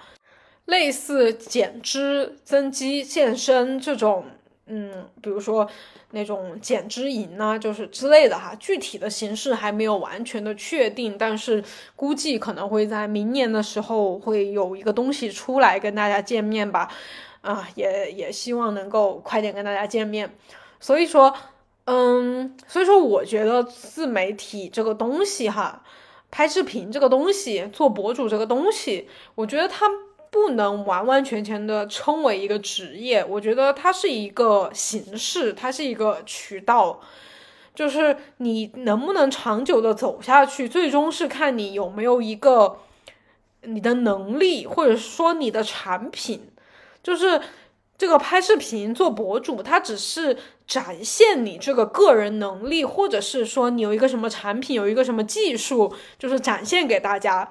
类似减脂、增肌、健身这种。嗯，比如说那种减脂营啊，就是之类的哈，具体的形式还没有完全的确定，但是估计可能会在明年的时候会有一个东西出来跟大家见面吧，啊，也也希望能够快点跟大家见面。所以说，嗯，所以说我觉得自媒体这个东西哈，拍视频这个东西，做博主这个东西，我觉得它。不能完完全全的称为一个职业，我觉得它是一个形式，它是一个渠道，就是你能不能长久的走下去，最终是看你有没有一个你的能力，或者说你的产品，就是这个拍视频做博主，它只是展现你这个个人能力，或者是说你有一个什么产品，有一个什么技术，就是展现给大家。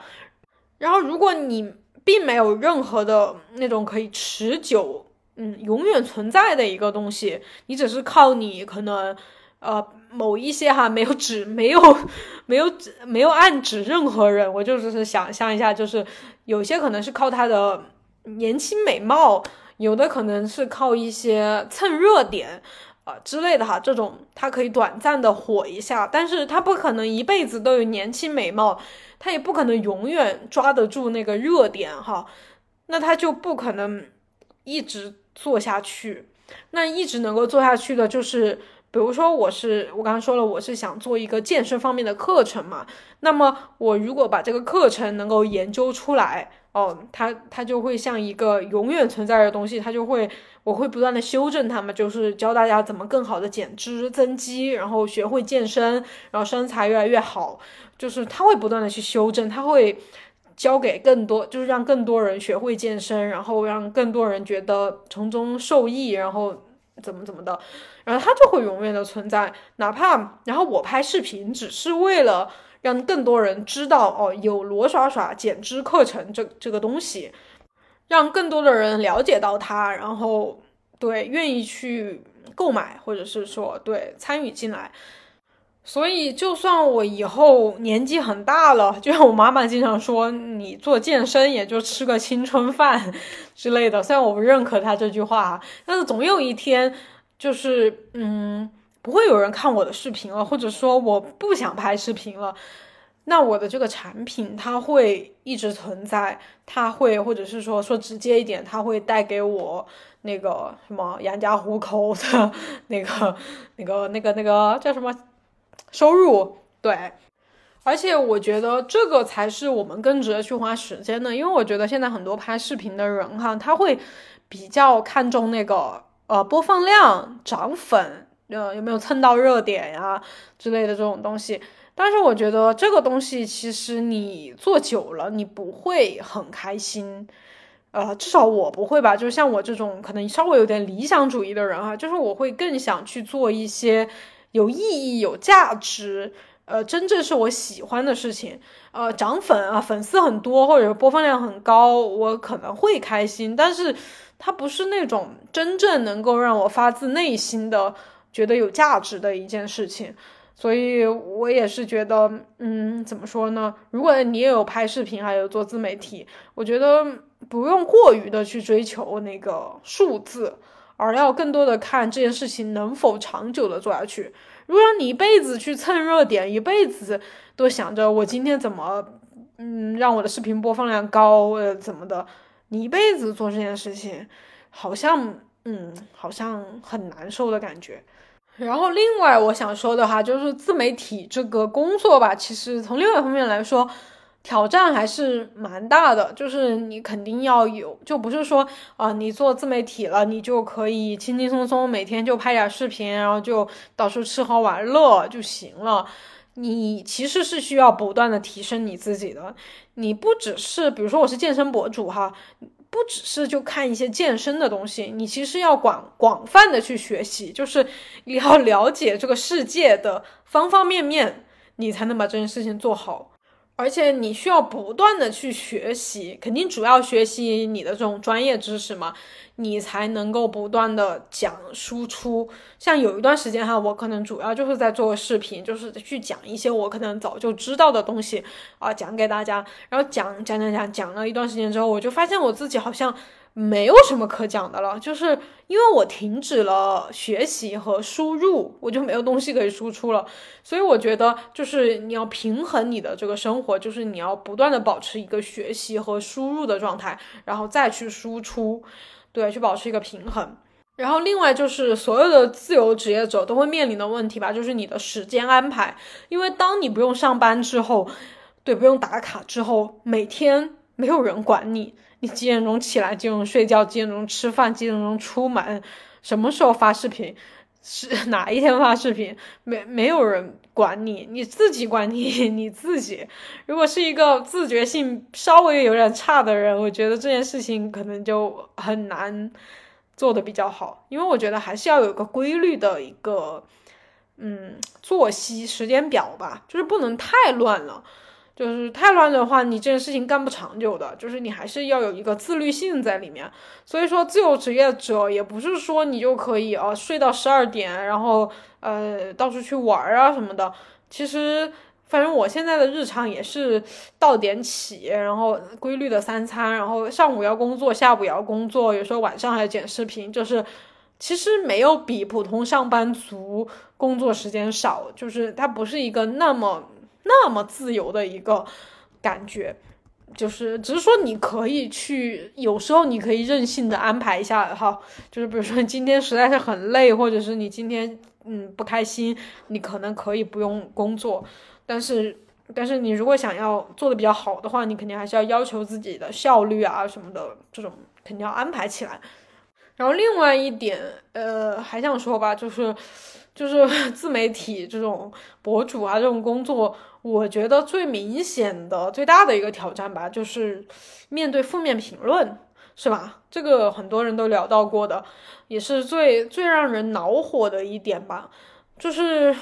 然后如果你。并没有任何的那种可以持久，嗯，永远存在的一个东西。你只是靠你可能，呃，某一些哈没有指，没有，没有指，没有暗指任何人。我就只是想象一下，就是有些可能是靠他的年轻美貌，有的可能是靠一些蹭热点。啊之类的哈，这种他可以短暂的火一下，但是他不可能一辈子都有年轻美貌，他也不可能永远抓得住那个热点哈，那他就不可能一直做下去。那一直能够做下去的，就是比如说我是我刚刚说了，我是想做一个健身方面的课程嘛，那么我如果把这个课程能够研究出来。哦，它它就会像一个永远存在的东西，它就会，我会不断的修正它们，就是教大家怎么更好的减脂增肌，然后学会健身，然后身材越来越好，就是他会不断的去修正，他会教给更多，就是让更多人学会健身，然后让更多人觉得从中受益，然后怎么怎么的，然后他就会永远的存在，哪怕然后我拍视频只是为了。让更多人知道哦，有罗耍耍减脂课程这这个东西，让更多的人了解到它，然后对愿意去购买，或者是说对参与进来。所以，就算我以后年纪很大了，就像我妈妈经常说，你做健身也就吃个青春饭 之类的。虽然我不认可她这句话，但是总有一天，就是嗯。不会有人看我的视频了，或者说我不想拍视频了，那我的这个产品它会一直存在，它会或者是说说直接一点，它会带给我那个什么养家糊口的 那个那个那个那个叫什么收入？对，而且我觉得这个才是我们更值得去花时间的，因为我觉得现在很多拍视频的人哈，他会比较看重那个呃播放量涨粉。呃，有没有蹭到热点呀之类的这种东西？但是我觉得这个东西其实你做久了，你不会很开心。呃，至少我不会吧。就像我这种可能稍微有点理想主义的人啊，就是我会更想去做一些有意义、有价值，呃，真正是我喜欢的事情。呃，涨粉啊，粉丝很多或者播放量很高，我可能会开心。但是它不是那种真正能够让我发自内心的。觉得有价值的一件事情，所以我也是觉得，嗯，怎么说呢？如果你也有拍视频，还有做自媒体，我觉得不用过于的去追求那个数字，而要更多的看这件事情能否长久的做下去。如果你一辈子去蹭热点，一辈子都想着我今天怎么，嗯，让我的视频播放量高，呃，怎么的，你一辈子做这件事情，好像，嗯，好像很难受的感觉。然后，另外我想说的话就是自媒体这个工作吧，其实从另外一方面来说，挑战还是蛮大的。就是你肯定要有，就不是说啊，你做自媒体了，你就可以轻轻松松每天就拍点视频，然后就到处吃喝玩乐就行了。你其实是需要不断的提升你自己的。你不只是，比如说我是健身博主哈。不只是就看一些健身的东西，你其实要广广泛的去学习，就是你要了解这个世界的方方面面，你才能把这件事情做好。而且你需要不断的去学习，肯定主要学习你的这种专业知识嘛，你才能够不断的讲输出。像有一段时间哈，我可能主要就是在做视频，就是去讲一些我可能早就知道的东西啊，讲给大家。然后讲讲讲讲讲了一段时间之后，我就发现我自己好像没有什么可讲的了，就是因为我停止了学习和输入，我就没有东西可以输出了。所以我觉得，就是你要平衡你的这个生活，就是你要不断的保持一个学习和输入的状态，然后再去输出，对，去保持一个平衡。然后另外就是所有的自由职业者都会面临的问题吧，就是你的时间安排，因为当你不用上班之后，对，不用打卡之后，每天没有人管你。几点钟起来？几点钟睡觉？几点钟吃饭？几点钟出门？什么时候发视频？是 哪一天发视频？没没有人管你，你自己管你 你自己。如果是一个自觉性稍微有点差的人，我觉得这件事情可能就很难做的比较好，因为我觉得还是要有个规律的一个嗯作息时间表吧，就是不能太乱了。就是太乱的话，你这件事情干不长久的。就是你还是要有一个自律性在里面。所以说，自由职业者也不是说你就可以啊睡到十二点，然后呃到处去玩啊什么的。其实，反正我现在的日常也是到点起，然后规律的三餐，然后上午要工作，下午要工作，有时候晚上还要剪视频。就是其实没有比普通上班族工作时间少，就是它不是一个那么。那么自由的一个感觉，就是只是说你可以去，有时候你可以任性的安排一下哈，就是比如说今天实在是很累，或者是你今天嗯不开心，你可能可以不用工作，但是但是你如果想要做的比较好的话，你肯定还是要要求自己的效率啊什么的，这种肯定要安排起来。然后另外一点，呃，还想说吧，就是就是 自媒体这种博主啊，这种工作。我觉得最明显的、最大的一个挑战吧，就是面对负面评论，是吧？这个很多人都聊到过的，也是最最让人恼火的一点吧。就是，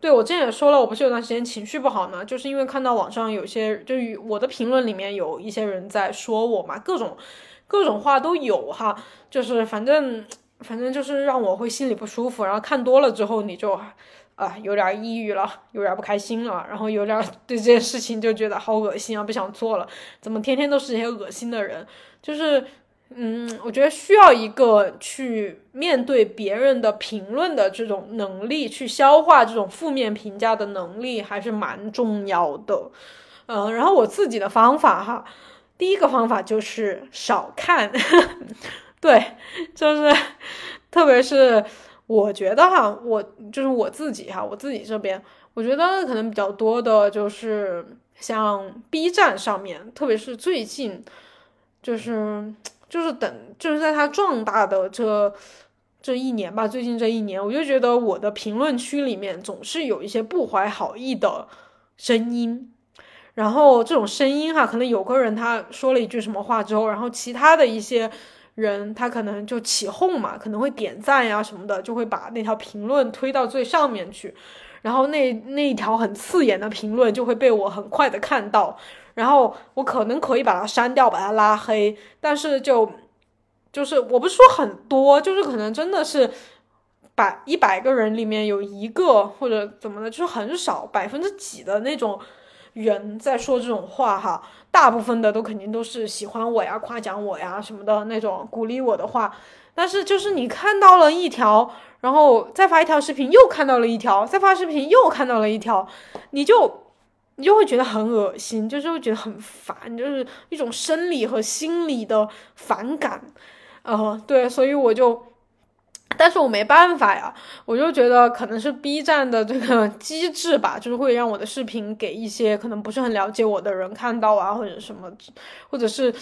对我之前也说了，我不是有段时间情绪不好呢，就是因为看到网上有些，就与我的评论里面有一些人在说我嘛，各种各种话都有哈，就是反正反正就是让我会心里不舒服，然后看多了之后你就。啊，有点抑郁了，有点不开心了，然后有点对这件事情就觉得好恶心啊，不想做了。怎么天天都是这些恶心的人？就是，嗯，我觉得需要一个去面对别人的评论的这种能力，去消化这种负面评价的能力，还是蛮重要的。嗯，然后我自己的方法哈，第一个方法就是少看，对，就是特别是。我觉得哈，我就是我自己哈，我自己这边，我觉得可能比较多的就是像 B 站上面，特别是最近，就是就是等就是在它壮大的这这一年吧，最近这一年，我就觉得我的评论区里面总是有一些不怀好意的声音，然后这种声音哈，可能有个人他说了一句什么话之后，然后其他的一些。人他可能就起哄嘛，可能会点赞呀什么的，就会把那条评论推到最上面去，然后那那一条很刺眼的评论就会被我很快的看到，然后我可能可以把它删掉，把它拉黑，但是就就是我不是说很多，就是可能真的是百一百个人里面有一个或者怎么的，就是很少百分之几的那种。人在说这种话哈，大部分的都肯定都是喜欢我呀、夸奖我呀什么的那种鼓励我的话。但是就是你看到了一条，然后再发一条视频，又看到了一条，再发视频又看到了一条，你就你就会觉得很恶心，就是会觉得很烦，就是一种生理和心理的反感。呃，对，所以我就。但是我没办法呀，我就觉得可能是 B 站的这个 机制吧，就是会让我的视频给一些可能不是很了解我的人看到啊，或者什么，或者是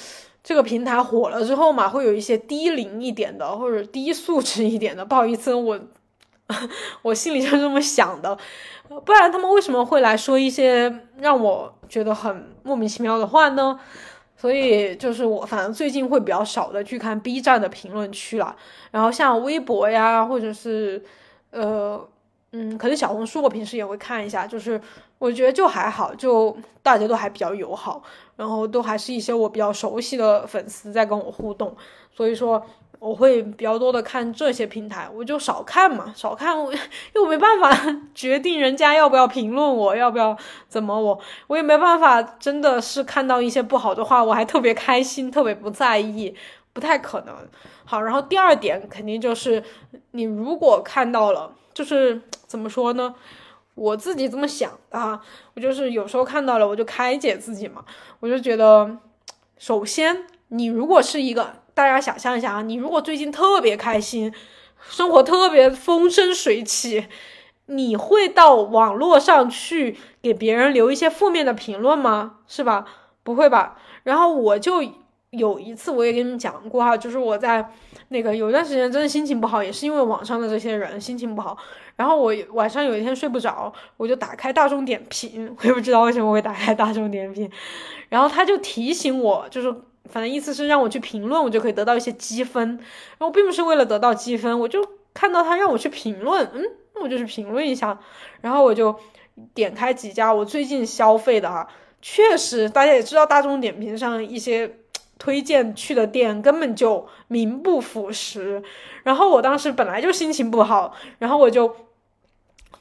这个平台火了之后嘛，会有一些低龄一点的或者低素质一点的，不好意思，我 我心里就这么想的，不然他们为什么会来说一些让我觉得很莫名其妙的话呢？所以就是我，反正最近会比较少的去看 B 站的评论区了。然后像微博呀，或者是，呃，嗯，可能小红书我平时也会看一下。就是我觉得就还好，就大家都还比较友好，然后都还是一些我比较熟悉的粉丝在跟我互动。所以说。我会比较多的看这些平台，我就少看嘛，少看，我 又没办法决定人家要不要评论我，要不要怎么我，我也没办法，真的是看到一些不好的话，我还特别开心，特别不在意，不太可能。好，然后第二点肯定就是你如果看到了，就是 怎么说呢？我自己这么想啊，我就是有时候看到了，我就开解自己嘛。我就觉得，首先你如果是一个，大家想象一下啊，你如果最近特别开心，生活特别风生水起，你会到网络上去给别人留一些负面的评论吗？是吧？不会吧？然后我就有一次我也跟你们讲过哈，就是我在那个有段时间真的心情不好，也是因为网上的这些人心情不好。然后我晚上有一天睡不着，我就打开大众点评，我也不知道为什么会打开大众点评，然后他就提醒我，就是反正意思是让我去评论，我就可以得到一些积分。然后并不是为了得到积分，我就看到他让我去评论，嗯，我就去评论一下。然后我就点开几家我最近消费的哈，确实大家也知道，大众点评上一些。推荐去的店根本就名不副实，然后我当时本来就心情不好，然后我就，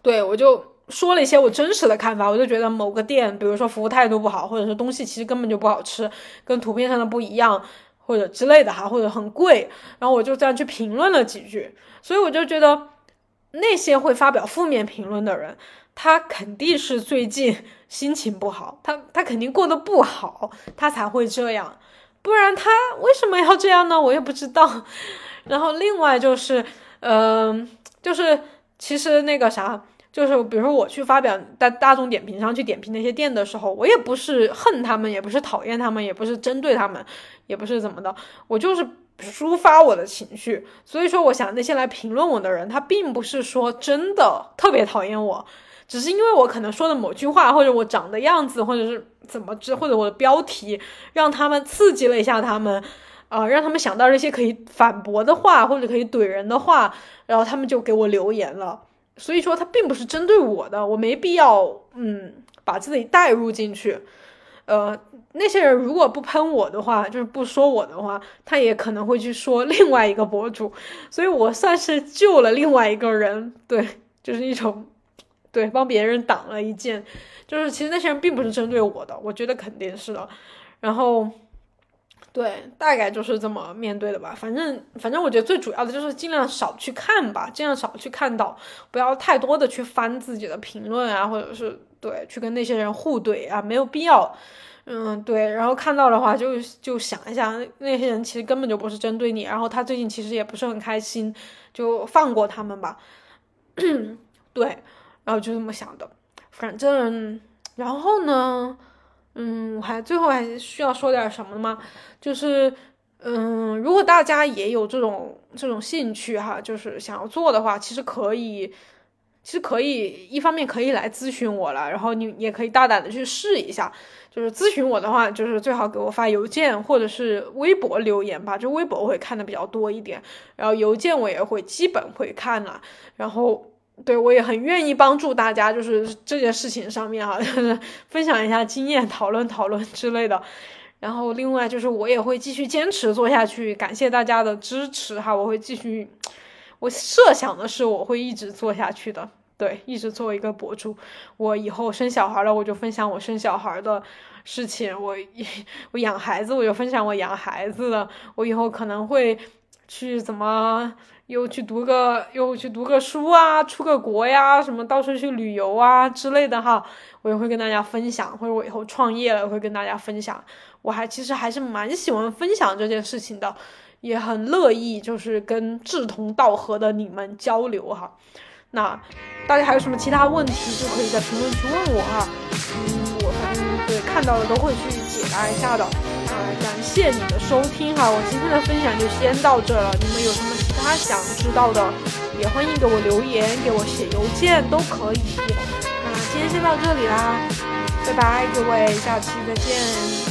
对我就说了一些我真实的看法，我就觉得某个店，比如说服务态度不好，或者是东西其实根本就不好吃，跟图片上的不一样，或者之类的哈，或者很贵，然后我就这样去评论了几句，所以我就觉得那些会发表负面评论的人，他肯定是最近心情不好，他他肯定过得不好，他才会这样。不然他为什么要这样呢？我也不知道。然后另外就是，嗯，就是其实那个啥，就是比如说我去发表在大众点评上去点评那些店的时候，我也不是恨他们，也不是讨厌他们，也不是针对他们，也不是怎么的，我就是抒发我的情绪。所以说，我想那些来评论我的人，他并不是说真的特别讨厌我。只是因为我可能说的某句话，或者我长的样子，或者是怎么着，或者我的标题，让他们刺激了一下他们，啊，让他们想到这些可以反驳的话，或者可以怼人的话，然后他们就给我留言了。所以说，他并不是针对我的，我没必要，嗯，把自己带入进去。呃，那些人如果不喷我的话，就是不说我的话，他也可能会去说另外一个博主，所以我算是救了另外一个人，对，就是一种。对，帮别人挡了一箭，就是其实那些人并不是针对我的，我觉得肯定是的。然后，对，大概就是这么面对的吧。反正，反正我觉得最主要的就是尽量少去看吧，尽量少去看到，不要太多的去翻自己的评论啊，或者是对，去跟那些人互怼啊，没有必要。嗯，对。然后看到的话，就就想一下，那些人其实根本就不是针对你，然后他最近其实也不是很开心，就放过他们吧。对。然后就这么想的，反正，然后呢，嗯，我还最后还需要说点什么吗？就是，嗯，如果大家也有这种这种兴趣哈，就是想要做的话，其实可以，其实可以一方面可以来咨询我了，然后你也可以大胆的去试一下。就是咨询我的话，就是最好给我发邮件或者是微博留言吧，就微博我会看的比较多一点，然后邮件我也会基本会看了，然后。对，我也很愿意帮助大家，就是这件事情上面哈，就是分享一下经验、讨论讨论之类的。然后另外就是我也会继续坚持做下去，感谢大家的支持哈，我会继续。我设想的是我会一直做下去的，对，一直做一个博主。我以后生小孩了，我就分享我生小孩的事情；我我养孩子，我就分享我养孩子的。我以后可能会去怎么？又去读个，又去读个书啊，出个国呀，什么到处去旅游啊之类的哈，我也会跟大家分享，或者我以后创业了会跟大家分享。我还其实还是蛮喜欢分享这件事情的，也很乐意就是跟志同道合的你们交流哈。那大家还有什么其他问题，就可以在评论区问我哈。嗯，我反正对看到了都会去解答一下的。啊，感谢你的收听哈，我今天的分享就先到这了。你们有什么其？他想知道的，也欢迎给我留言，给我写邮件都可以。那今天先到这里啦，拜拜，各位，下期再见。